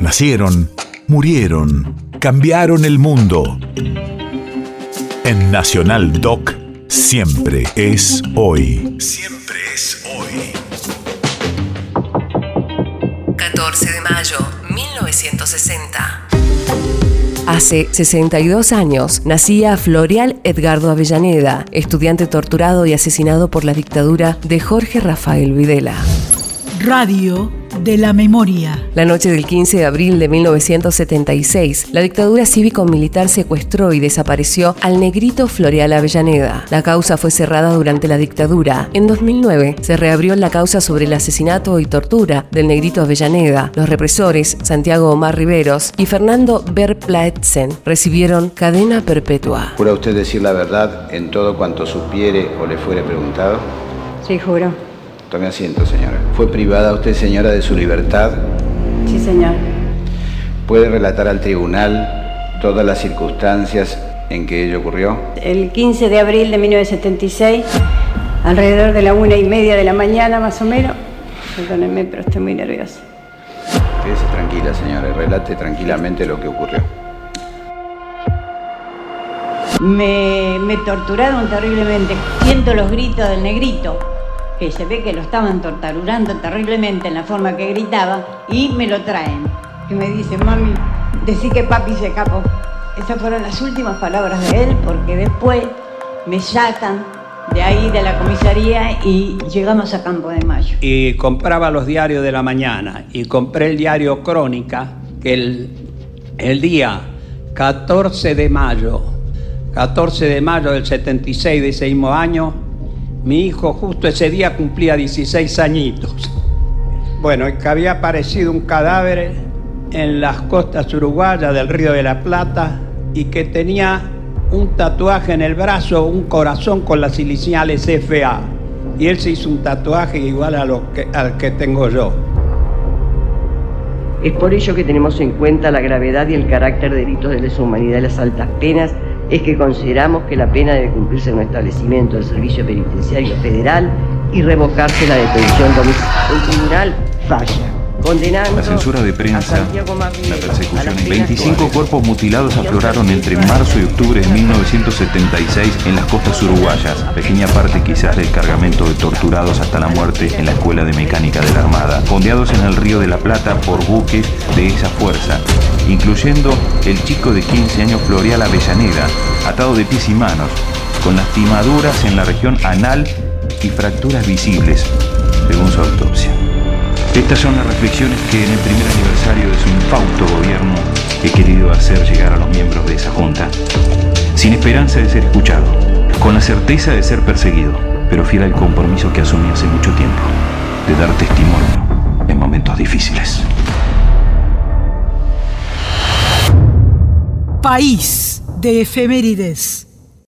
Nacieron, murieron, cambiaron el mundo. En Nacional Doc, siempre es hoy. Siempre es hoy. 14 de mayo, 1960. Hace 62 años nacía Florial Edgardo Avellaneda, estudiante torturado y asesinado por la dictadura de Jorge Rafael Videla. Radio de la memoria. La noche del 15 de abril de 1976, la dictadura cívico-militar secuestró y desapareció al negrito Floreal Avellaneda. La causa fue cerrada durante la dictadura. En 2009 se reabrió la causa sobre el asesinato y tortura del negrito Avellaneda. Los represores, Santiago Omar Riveros y Fernando Berplaetzen, recibieron cadena perpetua. ¿Jura usted decir la verdad en todo cuanto supiere o le fuere preguntado? Sí, juro. Tome asiento, señora. ¿Fue privada usted, señora, de su libertad? Sí, señor. ¿Puede relatar al tribunal todas las circunstancias en que ello ocurrió? El 15 de abril de 1976, alrededor de la una y media de la mañana, más o menos. Perdónenme, pero estoy muy nerviosa. Quédese tranquila, señora, y relate tranquilamente lo que ocurrió. Me, me torturaron terriblemente. Siento los gritos del negrito que se ve que lo estaban torturando terriblemente en la forma que gritaba, y me lo traen. Y me dice, mami, decí que papi se escapó. Esas fueron las últimas palabras de él, porque después me sacan de ahí, de la comisaría, y llegamos a Campo de Mayo. Y compraba los diarios de la mañana, y compré el diario Crónica, que el, el día 14 de mayo, 14 de mayo del 76 de ese mismo año, mi hijo justo ese día cumplía 16 añitos. Bueno, que había aparecido un cadáver en las costas uruguayas del Río de la Plata y que tenía un tatuaje en el brazo, un corazón con las iniciales FA. Y él se hizo un tatuaje igual al que tengo yo. Es por ello que tenemos en cuenta la gravedad y el carácter de delitos de lesa humanidad y las altas penas es que consideramos que la pena debe cumplirse en un establecimiento del Servicio Penitenciario Federal y revocarse la detención domiciliaria. El tribunal falla. La censura de prensa, la persecución. 25 cuerpos mutilados afloraron entre marzo y octubre de 1976 en las costas uruguayas, pequeña parte quizás del cargamento de torturados hasta la muerte en la Escuela de Mecánica de la Armada, fondeados en el Río de la Plata por buques de esa fuerza, incluyendo el chico de 15 años Florial Avellaneda, atado de pies y manos, con lastimaduras en la región anal y fracturas visibles. Estas son las reflexiones que en el primer aniversario de su infausto gobierno he querido hacer llegar a los miembros de esa junta, sin esperanza de ser escuchado, con la certeza de ser perseguido, pero fiel al compromiso que asumí hace mucho tiempo, de dar testimonio en momentos difíciles. País de efemérides.